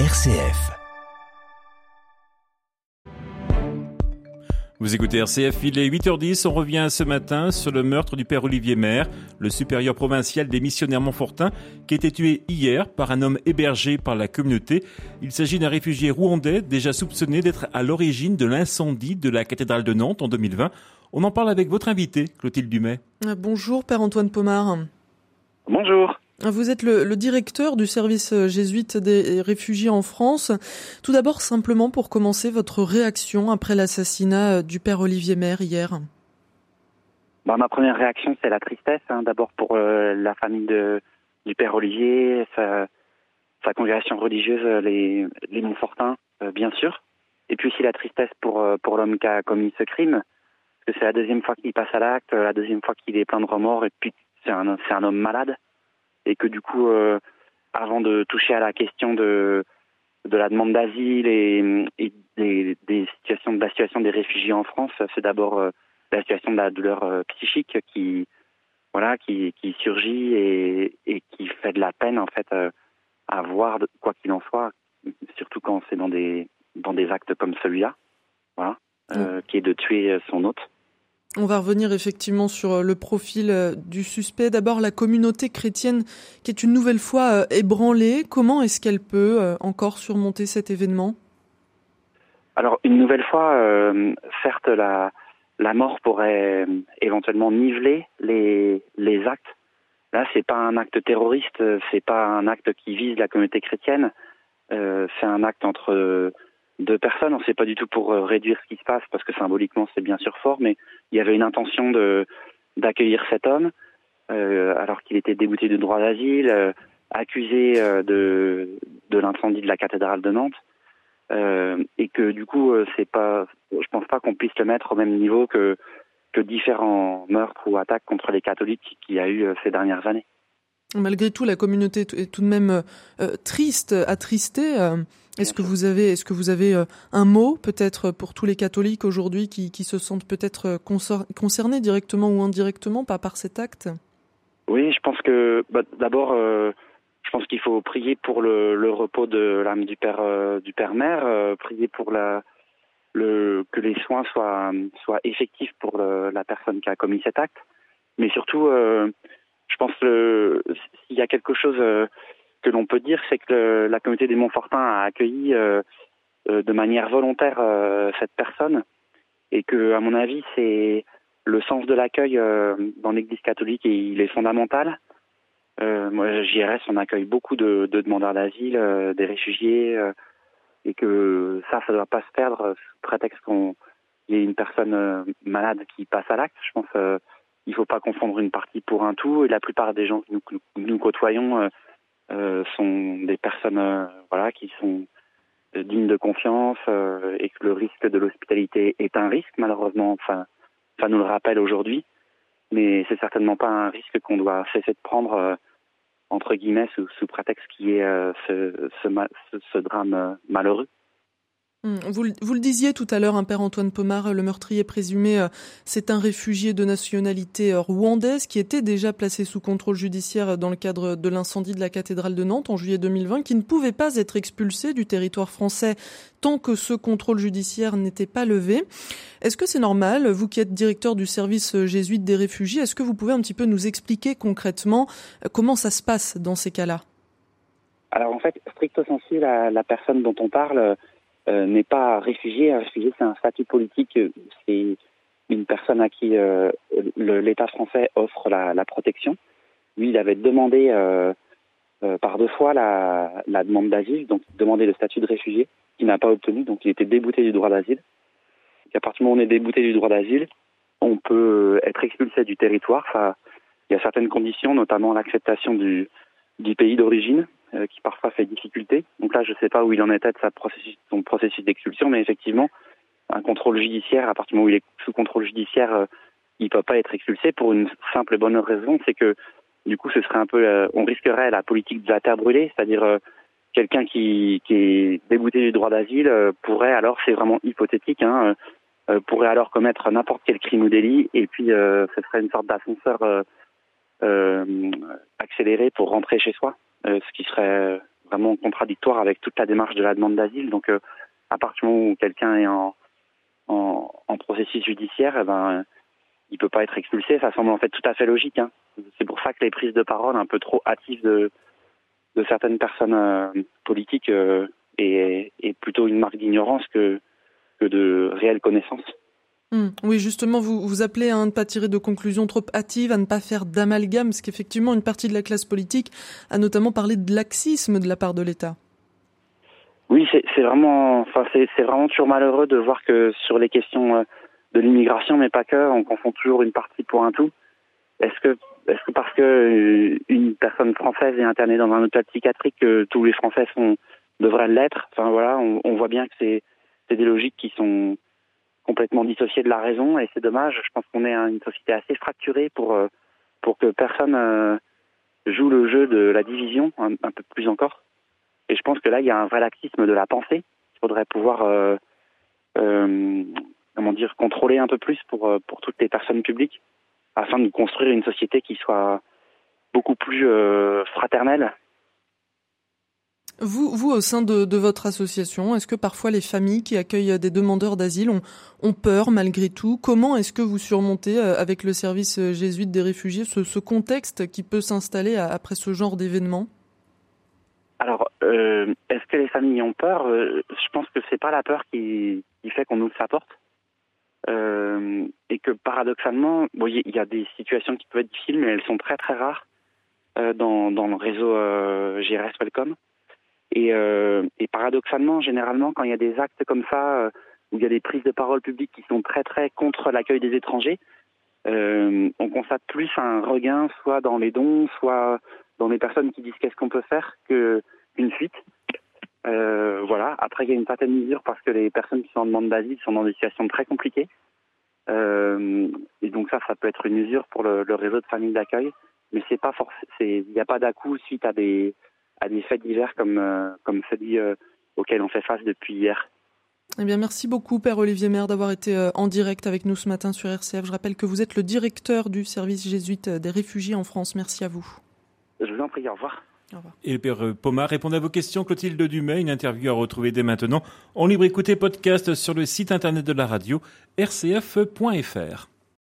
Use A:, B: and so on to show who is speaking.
A: RCF.
B: Vous écoutez RCF, il est 8h10, on revient ce matin sur le meurtre du père Olivier Maire, le supérieur provincial des missionnaires Montfortin, qui a été tué hier par un homme hébergé par la communauté. Il s'agit d'un réfugié rwandais déjà soupçonné d'être à l'origine de l'incendie de la cathédrale de Nantes en 2020. On en parle avec votre invité, Clotilde Dumay.
C: Bonjour, père Antoine Pomard.
D: Bonjour.
C: Vous êtes le, directeur du service euh, jésuite des réfugiés en France. Tout d'abord, simplement pour commencer, votre réaction après l'assassinat euh, du père Olivier Maire hier
D: bah, Ma première réaction, c'est la tristesse. Hein. D'abord pour euh, la famille du père Olivier, sa, congrégation religieuse, les, Montfortins, bien sûr. Et puis aussi la tristesse pour, l'homme qui a commis ce crime. C'est la deuxième fois qu'il passe à l'acte, la deuxième fois qu'il est plein de remords, et puis c'est un homme malade et que du coup, euh, avant de toucher à la question de de la demande d'asile et, et des, des, situations de la situation des réfugiés en France, c'est d'abord euh, la situation de la douleur euh, psychique qui voilà qui, qui surgit et, et, qui fait de la peine en fait à voir quoi qu'il en soit, surtout quand c'est dans des dans des actes comme celui-là, voilà, mmh. qui est de tuer son hôte.
C: On va revenir effectivement sur euh, le profil euh, du suspect. D'abord, la communauté chrétienne qui est une nouvelle fois euh, ébranlée. Comment est-ce qu'elle peut encore surmonter cet événement?
D: Alors, une nouvelle fois, certes, la, la mort pourrait éventuellement niveler les, les actes. Là, c'est pas un acte terroriste, c'est pas un acte qui vise la communauté chrétienne. C'est un acte entre de personnes. On ne sait pas du tout pour euh, réduire ce qui se passe parce que symboliquement c'est bien sûr fort, mais il y avait une intention de d'accueillir cet homme euh, alors qu'il était débouté du droit d'asile, euh, accusé de de l'incendie de la cathédrale de Nantes, et que du coup c'est pas, je pense pas qu'on puisse le mettre au même niveau que que différents meurtres ou attaques contre les catholiques qu'il y a eu ces dernières années.
C: Malgré tout, la communauté est tout de même euh, triste, attristée. Euh, est-ce que vous avez, est-ce que vous avez euh, un mot peut-être pour tous les catholiques aujourd'hui qui, qui, se sentent peut-être concernés directement ou indirectement pas par cet acte?
D: Oui, je pense que bah, d'abord, je pense qu'il faut prier pour le, le repos de l'âme du père du père mère, prier pour la le, que les soins soient soient effectifs pour le, la personne qui a commis cet acte, mais surtout je pense que s'il y a quelque chose euh, que l'on peut dire, c'est que la communauté des Montfortins a accueilli euh, euh, de manière volontaire euh, cette personne et que, à mon avis, c'est le sens de l'accueil euh, dans l'Église catholique et il est fondamental. Euh, moi, JRS, on accueille beaucoup de, de demandeurs d'asile, des réfugiés, et que ça, ça ne doit pas se perdre sous prétexte qu'on y ait une personne malade qui passe à l'acte. Je pense il ne faut pas confondre une partie pour un tout. Et la plupart des gens que nous, côtoyons euh, euh, sont des personnes euh, voilà, qui sont euh, dignes de confiance euh, et que le risque de l'hospitalité est un risque, malheureusement. Enfin, ça nous le rappelle aujourd'hui. Mais c'est certainement pas un risque qu'on doit cesser de prendre, entre guillemets, sous, sous prétexte qu'il y ait ce, ce, ce, ce drame malheureux.
C: Hum, vous, le disiez tout à l'heure, un hein, père Antoine Pomard, le meurtrier présumé, euh, c'est un réfugié de nationalité euh, rwandaise qui était déjà placé sous contrôle judiciaire dans le cadre de l'incendie de la cathédrale de Nantes en juillet 2020, qui ne pouvait pas être expulsé du territoire français tant que ce contrôle judiciaire n'était pas levé. Est-ce que c'est normal, vous qui êtes directeur du service euh, jésuite des réfugiés, est-ce que vous pouvez un petit peu nous expliquer concrètement comment ça se passe dans ces cas-là?
D: Alors en fait, stricto sensu, la, la personne dont on parle euh, n'est pas réfugié. Un réfugié, c'est un statut politique. C'est une personne à qui euh, l'État français offre la, protection. Lui, il avait demandé euh, euh par deux fois la, demande d'asile, donc demandé le statut de réfugié, qu'il n'a pas obtenu, donc il était débouté du droit d'asile. À partir du moment où on est débouté du droit d'asile, on peut être expulsé du territoire. Enfin, il y a certaines conditions, notamment l'acceptation du pays d'origine, euh, qui parfois fait difficulté. Donc là, je ne sais pas où il en était de son processus d'expulsion, mais effectivement, un contrôle judiciaire, à partir du moment où il est sous contrôle judiciaire, euh, il ne peut pas être expulsé pour une simple bonne raison, c'est que du coup, ce serait un peu, euh, on risquerait la politique de la terre brûlée, c'est-à-dire quelqu'un qui, est débouté du droit d'asile pourrait alors, c'est vraiment hypothétique, hein, pourrait alors commettre n'importe quel crime ou délit, et puis ce serait une sorte d'ascenseur accéléré pour rentrer chez soi. Euh, ce qui serait vraiment contradictoire avec toute la démarche de la demande d'asile. Donc, à partir du moment où quelqu'un est en, en, en, processus judiciaire, eh ben, il peut pas être expulsé. Ça semble en fait tout à fait logique. Hein. C'est pour ça que les prises de parole un peu trop hâtives de, de certaines personnes politiques est, est, plutôt une marque d'ignorance que, que de réelle connaissance.
C: Hmm. Oui, justement, vous, appelez à ne pas tirer de conclusions trop hâtives, à ne pas faire d'amalgame, parce qu'effectivement, une partie de la classe politique a notamment parlé de laxisme de la part de l'État.
D: Oui, c'est vraiment, enfin, c'est vraiment toujours malheureux de voir que sur les questions euh, de l'immigration, mais pas que, on confond toujours une partie pour un tout. Est-ce que, parce que euh, une personne française est internée dans un hôpital psychiatrique, que tous les Français devraient l'être? Enfin voilà, on voit bien que c'est des logiques qui sont complètement dissocié de la raison et c'est dommage. Je pense qu'on est une société assez fracturée pour euh, pour que personne euh, joue le jeu de la division un, peu plus encore. Et je pense que là, il y a un vrai laxisme de la pensée. Il faudrait pouvoir euh, comment dire contrôler un peu plus pour pour toutes les personnes publiques afin de construire une société qui soit beaucoup plus fraternelle
C: vous, vous, au sein de, votre association, est-ce que parfois les familles qui accueillent des demandeurs d'asile ont, peur malgré tout? Comment est-ce que vous surmontez euh, avec le service euh, jésuite des réfugiés ce, contexte qui peut s'installer après ce genre d'événement?
D: Alors, euh, est-ce que les familles ont peur? Je pense que c'est pas la peur qui, fait qu'on ouvre sa porte. Euh, et que paradoxalement, il y, a des situations qui peuvent être difficiles, mais elles sont très très rares euh, dans, dans le réseau euh, GRS Welcome. Et, euh, et, paradoxalement, généralement, quand il y a des actes comme ça, euh, où il y a des prises de parole publiques qui sont très très contre l'accueil des étrangers, euh, on constate plus un regain, soit dans les dons, soit dans les personnes qui disent qu'est-ce qu'on peut faire, qu'une fuite. Euh, voilà. Après, il y a une certaine mesure parce que les personnes qui sont en demande d'asile sont dans des situations très compliquées. Euh, et donc ça, ça peut être une mesure pour le, le réseau de familles d'accueil, mais c'est pas forcément, il n'y a pas d'à-coup suite à des à des faits divers comme, euh, comme celui euh, auquel on fait face depuis hier.
C: Eh bien, merci beaucoup, Père Olivier Maire, d'avoir été euh, en direct avec nous ce matin sur RCF. Je rappelle que vous êtes le directeur du service jésuite des réfugiés en France. Merci à vous.
D: Je vous en prie, au revoir.
B: Au revoir. Et le Père Pomar répond à vos questions. Clotilde Dumais, une interview à retrouver dès maintenant en libre écouté podcast sur le site internet de la radio rcf.fr.